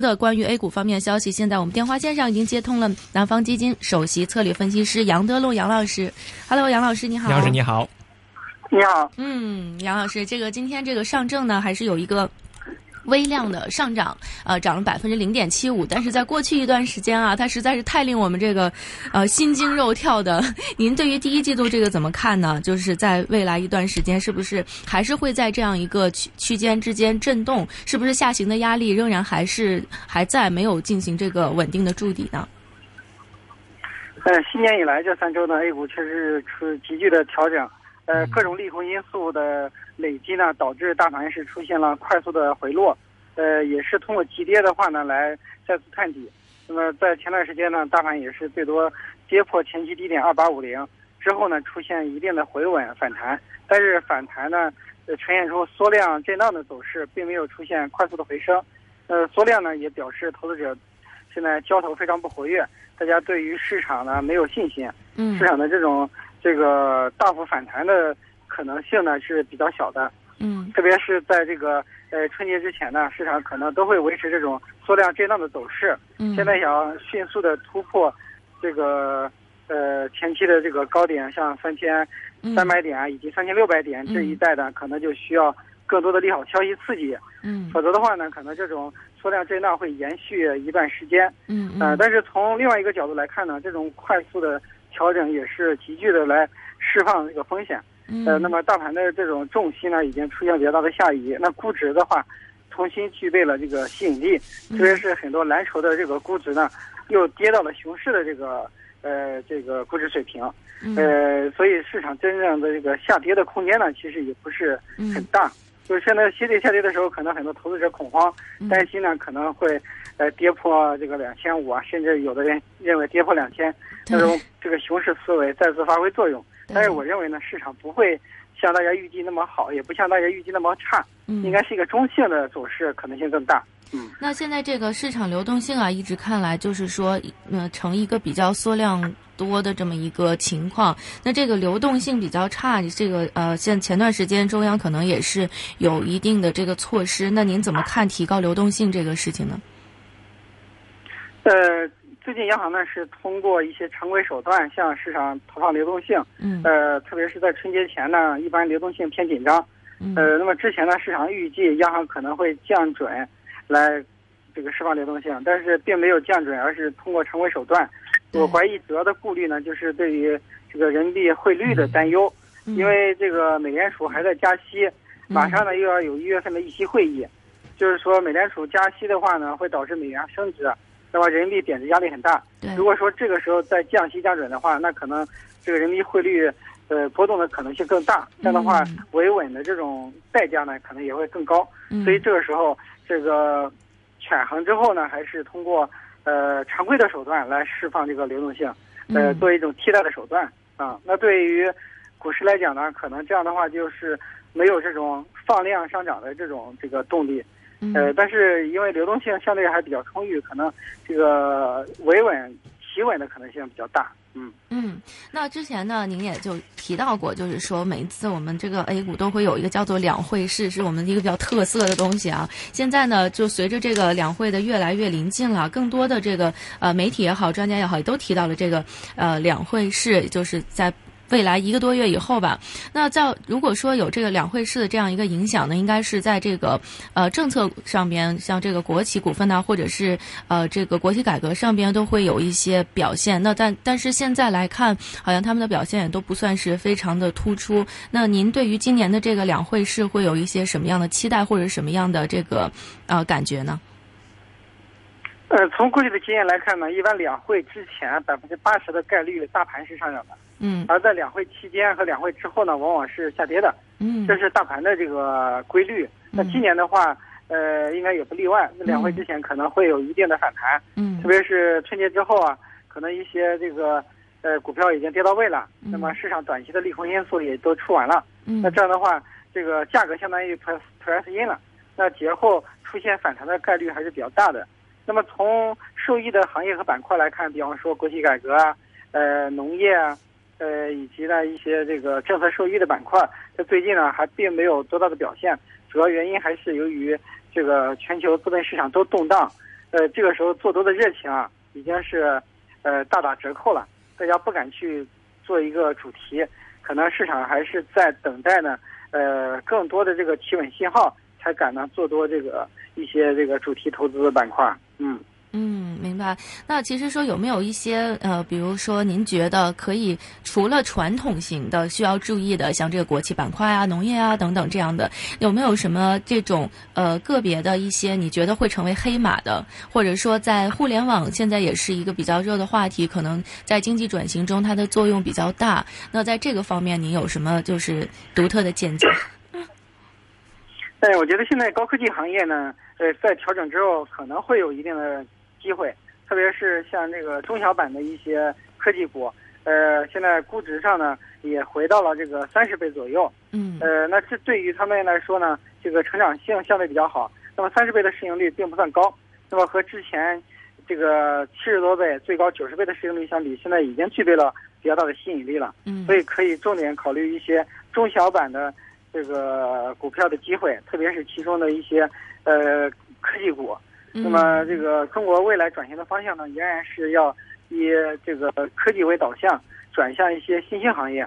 的关于 A 股方面的消息，现在我们电话线上已经接通了南方基金首席策略分析师杨德禄杨老师。Hello，杨老师你好。杨老师你好。你好。嗯，杨老师，这个今天这个上证呢，还是有一个。微量的上涨，呃，涨了百分之零点七五，但是在过去一段时间啊，它实在是太令我们这个，呃，心惊肉跳的。您对于第一季度这个怎么看呢？就是在未来一段时间，是不是还是会在这样一个区区间之间震动？是不是下行的压力仍然还是还在，没有进行这个稳定的筑底呢？呃，新年以来这三周呢，A 股确实出急剧的调整。呃，各种利空因素的累积呢，导致大盘是出现了快速的回落。呃，也是通过急跌的话呢，来再次探底。那么在前段时间呢，大盘也是最多跌破前期低点二八五零之后呢，出现一定的回稳反弹。但是反弹呢，呃，呈现出缩量震荡的走势，并没有出现快速的回升。呃，缩量呢，也表示投资者现在交投非常不活跃，大家对于市场呢没有信心。嗯。市场的这种。这个大幅反弹的可能性呢是比较小的，嗯，特别是在这个呃春节之前呢，市场可能都会维持这种缩量震荡的走势。嗯，现在想迅速的突破这个呃前期的这个高点，像三千三百点啊，以及三千六百点这一带的，可能就需要更多的利好消息刺激。嗯，否则的话呢，可能这种缩量震荡会延续一段时间。嗯嗯，但是从另外一个角度来看呢，这种快速的。调整也是急剧的来释放这个风险，呃，那么大盘的这种重心呢，已经出现比较大的下移。那估值的话，重新具备了这个吸引力，特别是很多蓝筹的这个估值呢，又跌到了熊市的这个呃这个估值水平，呃，所以市场真正的这个下跌的空间呢，其实也不是很大。就是现在息率下跌的时候，可能很多投资者恐慌，担心呢可能会呃跌破这个两千五啊，甚至有的人认为跌破两千，那种这个熊市思维再次发挥作用。但是我认为呢，市场不会像大家预计那么好，也不像大家预计那么差，应该是一个中性的走势，可能性更大。嗯，那现在这个市场流动性啊，一直看来就是说，呃，成一个比较缩量。多的这么一个情况，那这个流动性比较差，这个呃，像前段时间中央可能也是有一定的这个措施，那您怎么看提高流动性这个事情呢？呃，最近央行呢是通过一些常规手段向市场投放流动性，嗯，呃，特别是在春节前呢，一般流动性偏紧张，呃，那么之前呢，市场预计央行可能会降准来这个释放流动性，但是并没有降准，而是通过常规手段。我怀疑主要的顾虑呢，就是对于这个人民币汇率的担忧，因为这个美联储还在加息，马上呢又要有一月份的议息会议，就是说美联储加息的话呢，会导致美元升值，那么人民币贬值压力很大。如果说这个时候再降息降准的话，那可能这个人民币汇率呃波动的可能性更大，这样的话维稳的这种代价呢可能也会更高。所以这个时候这个权衡之后呢，还是通过。呃，常规的手段来释放这个流动性，呃，作为一种替代的手段啊。那对于股市来讲呢，可能这样的话就是没有这种放量上涨的这种这个动力。呃，但是因为流动性相对还比较充裕，可能这个维稳企稳的可能性比较大。嗯嗯，那之前呢，您也就提到过，就是说每一次我们这个 A 股都会有一个叫做两会式，是我们一个比较特色的东西啊。现在呢，就随着这个两会的越来越临近了，更多的这个呃媒体也好，专家也好，也都提到了这个呃两会式，就是在。未来一个多月以后吧，那在如果说有这个两会式的这样一个影响呢，应该是在这个呃政策上边，像这个国企股份呐，或者是呃这个国企改革上边都会有一些表现。那但但是现在来看，好像他们的表现也都不算是非常的突出。那您对于今年的这个两会式会有一些什么样的期待，或者什么样的这个呃感觉呢？呃，从过去的经验来看呢，一般两会之前百分之八十的概率大盘是上涨的，嗯，而在两会期间和两会之后呢，往往是下跌的，嗯，这是大盘的这个规律。那今年的话，呃，应该也不例外。那两会之前可能会有一定的反弹，嗯，特别是春节之后啊，可能一些这个呃股票已经跌到位了，那么市场短期的利空因素也都出完了，嗯，那这样的话，这个价格相当于 press press in 了，那节后出现反弹的概率还是比较大的。那么从受益的行业和板块来看，比方说国企改革啊，呃，农业啊，呃，以及呢一些这个政策受益的板块，在最近呢还并没有多大的表现。主要原因还是由于这个全球资本市场都动荡，呃，这个时候做多的热情啊，已经是呃大打折扣了，大家不敢去做一个主题，可能市场还是在等待呢，呃，更多的这个企稳信号，才敢呢做多这个一些这个主题投资的板块，嗯。嗯，明白。那其实说有没有一些呃，比如说您觉得可以除了传统型的需要注意的，像这个国企板块啊、农业啊等等这样的，有没有什么这种呃个别的一些你觉得会成为黑马的，或者说在互联网现在也是一个比较热的话题，可能在经济转型中它的作用比较大。那在这个方面，您有什么就是独特的见解？哎，我觉得现在高科技行业呢，呃，在调整之后可能会有一定的。机会，特别是像这个中小板的一些科技股，呃，现在估值上呢也回到了这个三十倍左右。嗯。呃，那这对于他们来说呢，这个成长性相对比较好。那么三十倍的市盈率并不算高，那么和之前这个七十多倍、最高九十倍的市盈率相比，现在已经具备了比较大的吸引力了。嗯。所以可以重点考虑一些中小板的这个股票的机会，特别是其中的一些呃科技股。那么，这个中国未来转型的方向呢，仍然是要以这个科技为导向，转向一些新兴行业。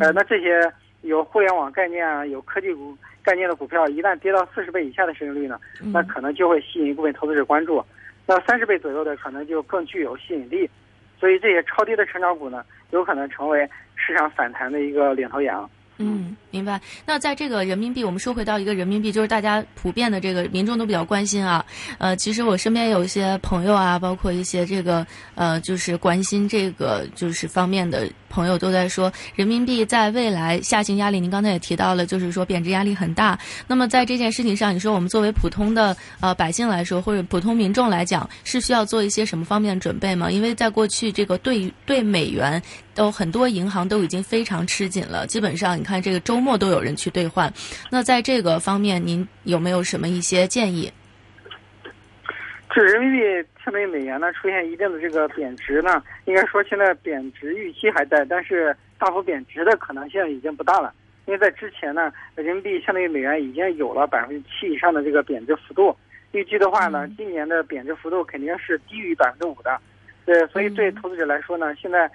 呃，那这些有互联网概念啊、有科技股概念的股票，一旦跌到四十倍以下的市盈率呢，那可能就会吸引一部分投资者关注。那三十倍左右的，可能就更具有吸引力。所以，这些超低的成长股呢，有可能成为市场反弹的一个领头羊。嗯，明白。那在这个人民币，我们说回到一个人民币，就是大家普遍的这个民众都比较关心啊。呃，其实我身边有一些朋友啊，包括一些这个呃，就是关心这个就是方面的朋友都在说，人民币在未来下行压力，您刚才也提到了，就是说贬值压力很大。那么在这件事情上，你说我们作为普通的呃百姓来说，或者普通民众来讲，是需要做一些什么方面的准备吗？因为在过去这个对对美元。都很多银行都已经非常吃紧了，基本上你看这个周末都有人去兑换。那在这个方面，您有没有什么一些建议？这人民币相对于美元呢，出现一定的这个贬值呢，应该说现在贬值预期还在，但是大幅贬值的可能性已经不大了。因为在之前呢，人民币相对于美元已经有了百分之七以上的这个贬值幅度，预计的话呢，今年的贬值幅度肯定是低于百分之五的。对，所以对投资者来说呢，现在。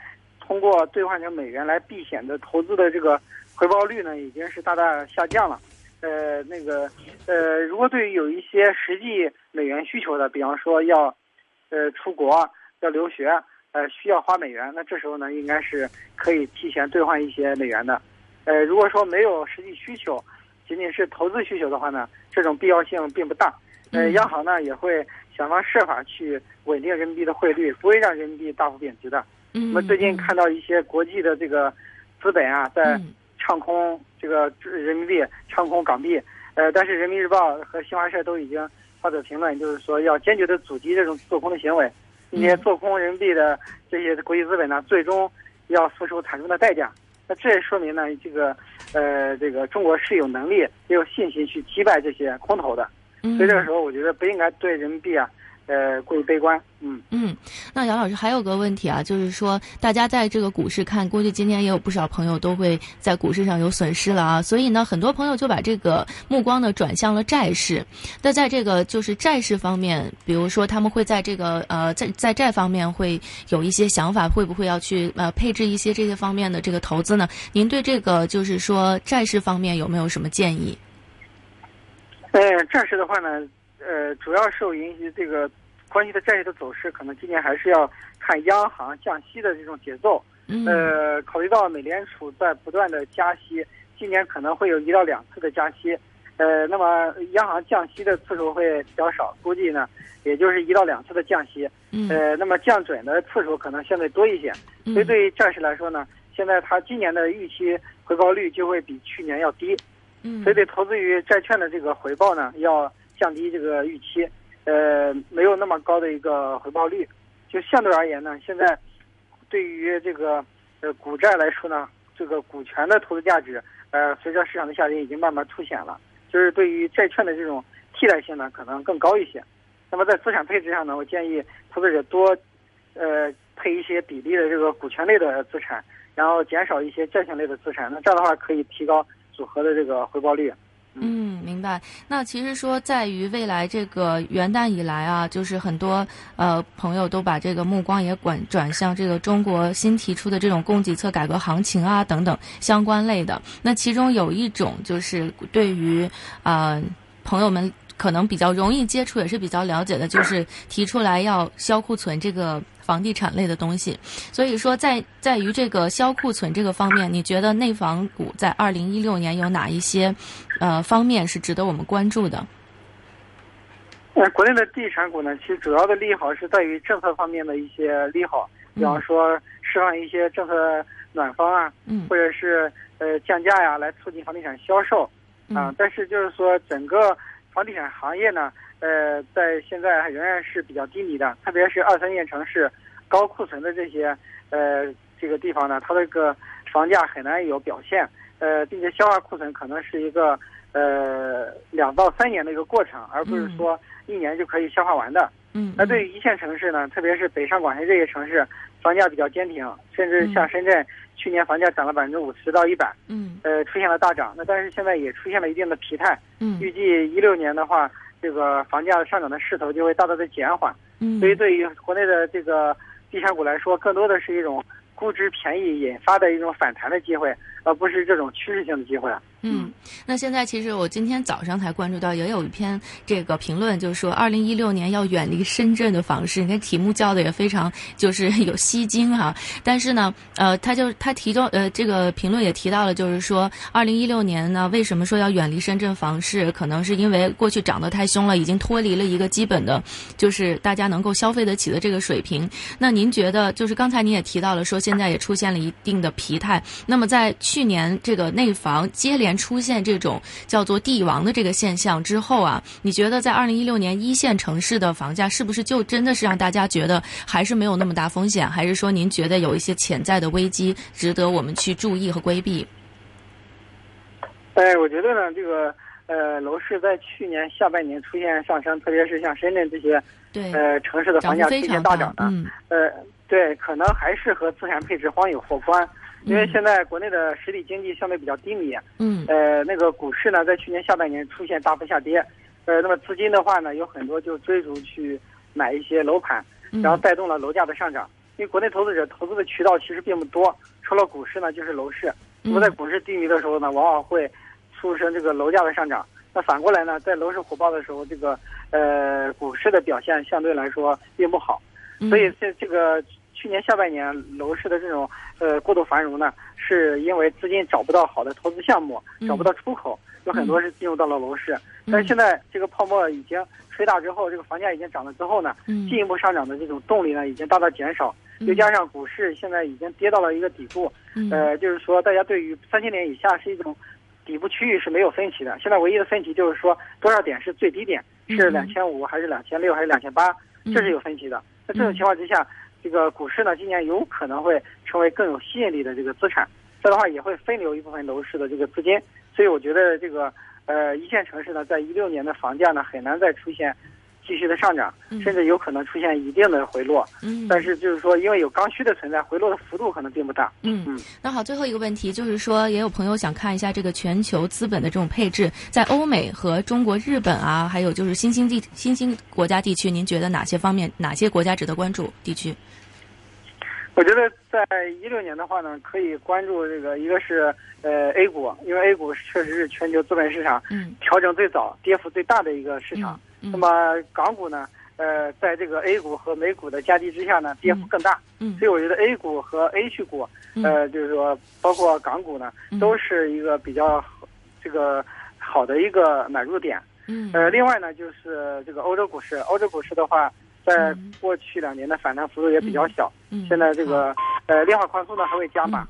通过兑换成美元来避险的投资的这个回报率呢，已经是大大下降了。呃，那个，呃，如果对于有一些实际美元需求的，比方说要，呃，出国要留学，呃，需要花美元，那这时候呢，应该是可以提前兑换一些美元的。呃，如果说没有实际需求，仅仅是投资需求的话呢，这种必要性并不大。呃，央行呢也会想方设法去稳定人民币的汇率，不会让人民币大幅贬值的。那么最近看到一些国际的这个资本啊，在唱空这个人民币，唱空港币。呃，但是人民日报和新华社都已经发表评论，就是说要坚决的阻击这种做空的行为。并且做空人民币的这些国际资本呢，最终要付出惨重的代价。那这也说明呢，这个呃，这个中国是有能力也有信心去击败这些空头的。所以这个时候，我觉得不应该对人民币啊。呃，过于悲观，嗯嗯，那杨老师还有个问题啊，就是说大家在这个股市看，估计今天也有不少朋友都会在股市上有损失了啊，所以呢，很多朋友就把这个目光呢转向了债市。那在这个就是债市方面，比如说他们会在这个呃在在债方面会有一些想法，会不会要去呃配置一些这些方面的这个投资呢？您对这个就是说债市方面有没有什么建议？呃，债市的话呢？呃，主要受影响这个关系的债市的走势，可能今年还是要看央行降息的这种节奏。呃，考虑到美联储在不断的加息，今年可能会有一到两次的加息。呃，那么央行降息的次数会比较少，估计呢，也就是一到两次的降息。呃，那么降准的次数可能相对多一些。所以对于债市来说呢，现在它今年的预期回报率就会比去年要低。所以对投资于债券的这个回报呢，要。降低这个预期，呃，没有那么高的一个回报率，就相对而言呢，现在对于这个呃股债来说呢，这个股权的投资价值，呃，随着市场的下跌已经慢慢凸显了，就是对于债券的这种替代性呢，可能更高一些。那么在资产配置上呢，我建议投资者多呃配一些比例的这个股权类的资产，然后减少一些债券类的资产，那这样的话可以提高组合的这个回报率。嗯，明白。那其实说，在于未来这个元旦以来啊，就是很多呃朋友都把这个目光也管转向这个中国新提出的这种供给侧改革行情啊等等相关类的。那其中有一种就是对于啊朋友们可能比较容易接触，也是比较了解的，就是提出来要销库存这个。房地产类的东西，所以说在在于这个销库存这个方面，你觉得内房股在二零一六年有哪一些呃方面是值得我们关注的？呃，国内的地产股呢，其实主要的利好是在于政策方面的一些利好，比方说释放一些政策暖风啊，嗯，或者是呃降价呀，来促进房地产销售啊。但是就是说整个房地产行业呢。呃，在现在仍然是比较低迷的，特别是二三线城市高库存的这些呃这个地方呢，它这个房价很难有表现，呃，并且消化库存可能是一个呃两到三年的一个过程，而不是说一年就可以消化完的。嗯。那对于一线城市呢，特别是北上广深这些城市，房价比较坚挺，甚至像深圳去年房价涨了百分之五十到一百。嗯。呃，出现了大涨，那但是现在也出现了一定的疲态。嗯。预计一六年的话。这个房价上涨的势头就会大大的减缓，嗯，所以对于国内的这个地产股来说，更多的是一种估值便宜引发的一种反弹的机会，而不是这种趋势性的机会。嗯，那现在其实我今天早上才关注到，也有一篇这个评论，就是说二零一六年要远离深圳的房市。你看题目叫的也非常就是有吸睛哈。但是呢，呃，他就他提到呃这个评论也提到了，就是说二零一六年呢，为什么说要远离深圳房市？可能是因为过去涨得太凶了，已经脱离了一个基本的，就是大家能够消费得起的这个水平。那您觉得，就是刚才您也提到了，说现在也出现了一定的疲态。那么在去年这个内房接连出现这种叫做地王的这个现象之后啊，你觉得在二零一六年一线城市的房价是不是就真的是让大家觉得还是没有那么大风险？还是说您觉得有一些潜在的危机值得我们去注意和规避？哎，我觉得呢，这个呃楼市在去年下半年出现上升，特别是像深圳这些对呃城市的房价出现大涨的，呃，对，可能还是和资产配置荒有或关。因为现在国内的实体经济相对比较低迷，嗯，呃，那个股市呢，在去年下半年出现大幅下跌，呃，那么资金的话呢，有很多就追逐去买一些楼盘，然后带动了楼价的上涨。因为国内投资者投资的渠道其实并不多，除了股市呢，就是楼市。那么在股市低迷的时候呢，往往会促成这个楼价的上涨。那反过来呢，在楼市火爆的时候，这个呃股市的表现相对来说并不好。所以这这个。去年下半年楼市的这种呃过度繁荣呢，是因为资金找不到好的投资项目，找不到出口，有很多是进入到了楼市。但是现在这个泡沫已经吹大之后，这个房价已经涨了之后呢，进一步上涨的这种动力呢已经大大减少。又加上股市现在已经跌到了一个底部，呃，就是说大家对于三千点以下是一种底部区域是没有分歧的。现在唯一的分歧就是说多少点是最低点，是两千五还是两千六还是两千八，这是有分歧的。在这种情况之下。这个股市呢，今年有可能会成为更有吸引力的这个资产，这样的话也会分流一部分楼市的这个资金，所以我觉得这个呃一线城市呢，在一六年的房价呢很难再出现继续的上涨，甚至有可能出现一定的回落。嗯，但是就是说，因为有刚需的存在，回落的幅度可能并不大。嗯嗯。那好，最后一个问题就是说，也有朋友想看一下这个全球资本的这种配置，在欧美和中国、日本啊，还有就是新兴地新兴国家地区，您觉得哪些方面、哪些国家值得关注地区？我觉得在一六年的话呢，可以关注这个，一个是呃 A 股，因为 A 股确实是全球资本市场调整最早、跌幅最大的一个市场。那么港股呢，呃，在这个 A 股和美股的夹击之下呢，跌幅更大。所以我觉得 A 股和 A 区股，呃，就是说包括港股呢，都是一个比较这个好的一个买入点。呃，另外呢，就是这个欧洲股市，欧洲股市的话。在过去两年的反弹幅度也比较小，现在这个呃量化宽松呢还会加码，